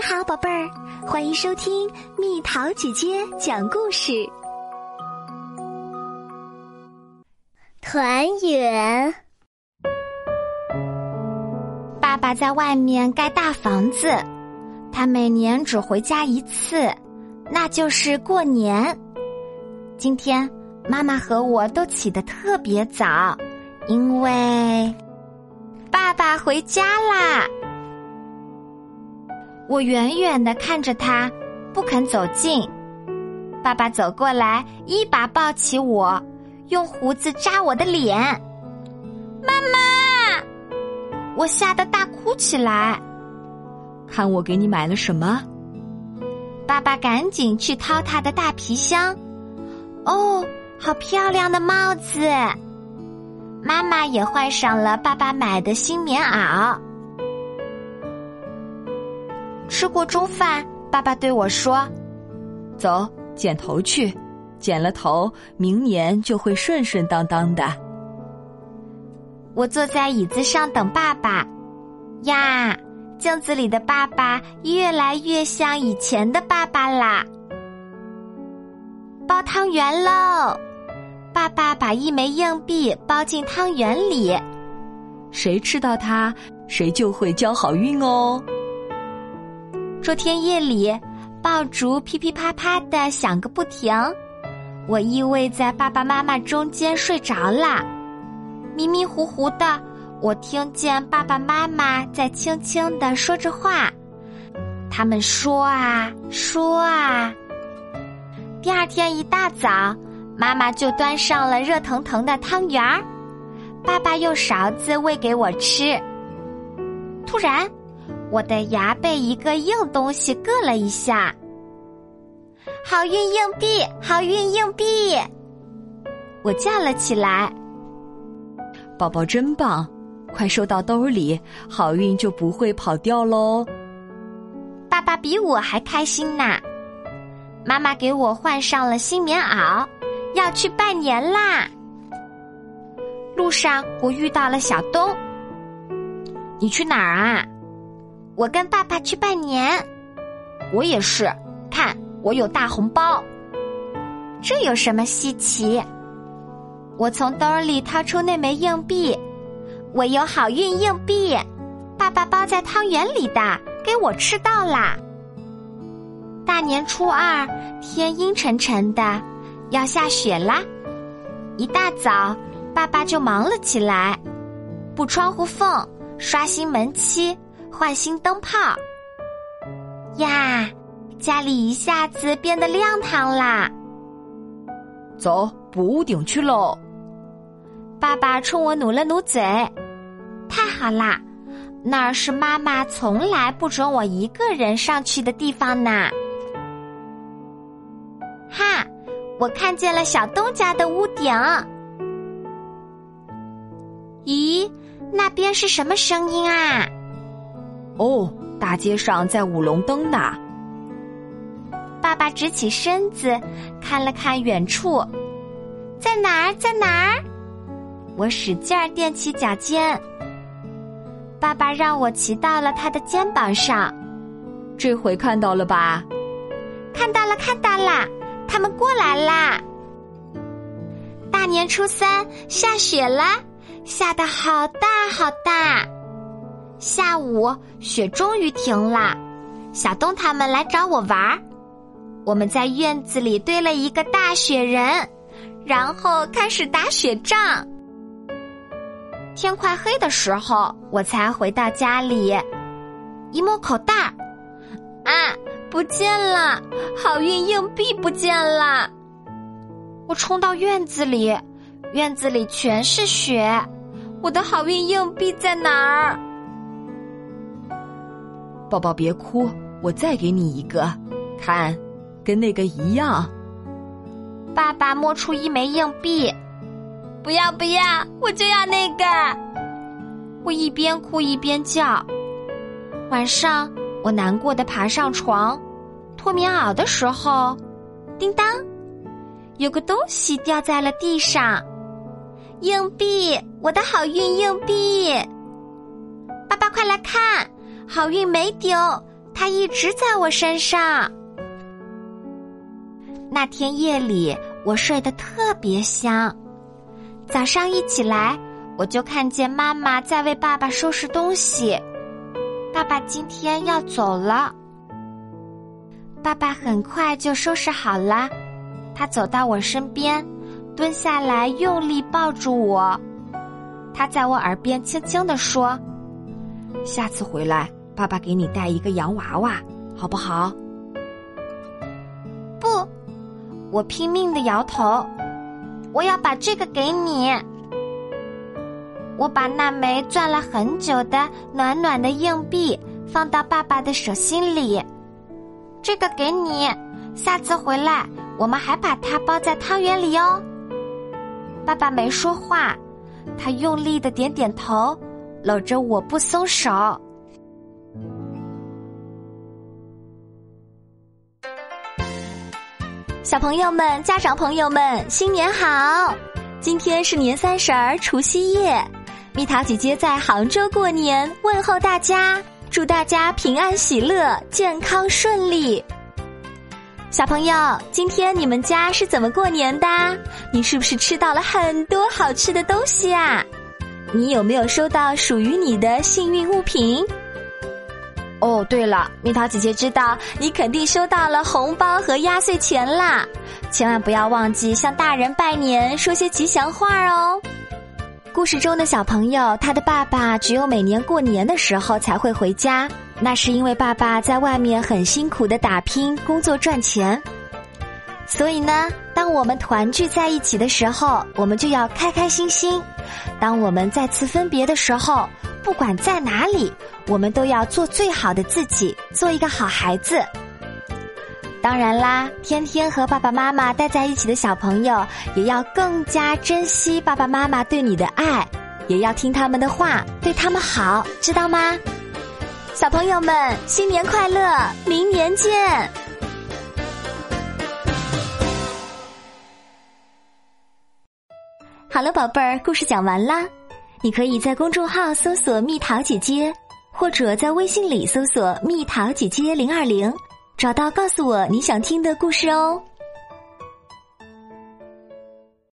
你好，宝贝儿，欢迎收听蜜桃姐姐讲故事。团圆。爸爸在外面盖大房子，他每年只回家一次，那就是过年。今天妈妈和我都起得特别早，因为爸爸回家啦。我远远的看着他，不肯走近。爸爸走过来，一把抱起我，用胡子扎我的脸。妈妈，我吓得大哭起来。看我给你买了什么？爸爸赶紧去掏他的大皮箱。哦，好漂亮的帽子！妈妈也换上了爸爸买的新棉袄。吃过中饭，爸爸对我说：“走，剪头去，剪了头，明年就会顺顺当当的。”我坐在椅子上等爸爸。呀，镜子里的爸爸越来越像以前的爸爸啦！包汤圆喽！爸爸把一枚硬币包进汤圆里，谁吃到它，谁就会交好运哦。这天夜里，爆竹噼噼啪啪的响个不停。我依偎在爸爸妈妈中间睡着了，迷迷糊糊的，我听见爸爸妈妈在轻轻的说着话。他们说啊说啊。第二天一大早，妈妈就端上了热腾腾的汤圆儿，爸爸用勺子喂给我吃。突然。我的牙被一个硬东西硌了一下，好运硬币，好运硬币！我叫了起来。宝宝真棒，快收到兜里，好运就不会跑掉喽。爸爸比我还开心呢。妈妈给我换上了新棉袄，要去拜年啦。路上我遇到了小东，你去哪儿啊？我跟爸爸去拜年，我也是。看，我有大红包，这有什么稀奇？我从兜里掏出那枚硬币，我有好运硬币，爸爸包在汤圆里的，给我吃到啦。大年初二，天阴沉沉的，要下雪啦。一大早，爸爸就忙了起来，补窗户缝，刷新门漆。换新灯泡呀，家里一下子变得亮堂啦！走，补屋顶去喽！爸爸冲我努了努嘴，太好啦！那儿是妈妈从来不准我一个人上去的地方呢。哈，我看见了小东家的屋顶。咦，那边是什么声音啊？哦，大街上在舞龙灯呢。爸爸直起身子，看了看远处，在哪儿？在哪儿？我使劲儿踮起脚尖。爸爸让我骑到了他的肩膀上，这回看到了吧？看到了，看到了，他们过来啦。大年初三下雪了，下的好大好大。下午雪终于停了，小东他们来找我玩儿。我们在院子里堆了一个大雪人，然后开始打雪仗。天快黑的时候，我才回到家里，一摸口袋儿，啊，不见了！好运硬币不见了！我冲到院子里，院子里全是雪，我的好运硬币在哪儿？宝宝别哭，我再给你一个，看，跟那个一样。爸爸摸出一枚硬币，不要不要，我就要那个。我一边哭一边叫。晚上我难过的爬上床，脱棉袄的时候，叮当，有个东西掉在了地上，硬币，我的好运硬币。爸爸快来看！好运没丢，它一直在我身上。那天夜里，我睡得特别香。早上一起来，我就看见妈妈在为爸爸收拾东西。爸爸今天要走了。爸爸很快就收拾好了，他走到我身边，蹲下来用力抱住我。他在我耳边轻轻地说：“下次回来，爸爸给你带一个洋娃娃，好不好？”不，我拼命的摇头。我要把这个给你。我把那枚攥了很久的暖暖的硬币放到爸爸的手心里。这个给你，下次回来我们还把它包在汤圆里哦。爸爸没说话，他用力的点点头，搂着我不松手。小朋友们、家长朋友们，新年好！今天是年三十儿，除夕夜。蜜桃姐姐在杭州过年，问候大家，祝大家平安喜乐、健康顺利。小朋友，今天你们家是怎么过年的？你是不是吃到了很多好吃的东西啊？你有没有收到属于你的幸运物品？哦，对了，蜜桃姐姐知道你肯定收到了红包和压岁钱啦，千万不要忘记向大人拜年，说些吉祥话哦。故事中的小朋友，他的爸爸只有每年过年的时候才会回家，那是因为爸爸在外面很辛苦的打拼工作赚钱。所以呢，当我们团聚在一起的时候，我们就要开开心心；当我们再次分别的时候，不管在哪里，我们都要做最好的自己，做一个好孩子。当然啦，天天和爸爸妈妈待在一起的小朋友，也要更加珍惜爸爸妈妈对你的爱，也要听他们的话，对他们好，知道吗？小朋友们，新年快乐，明年见！好了，宝贝儿，故事讲完啦。你可以在公众号搜索“蜜桃姐姐”，或者在微信里搜索“蜜桃姐姐零二零”，找到告诉我你想听的故事哦。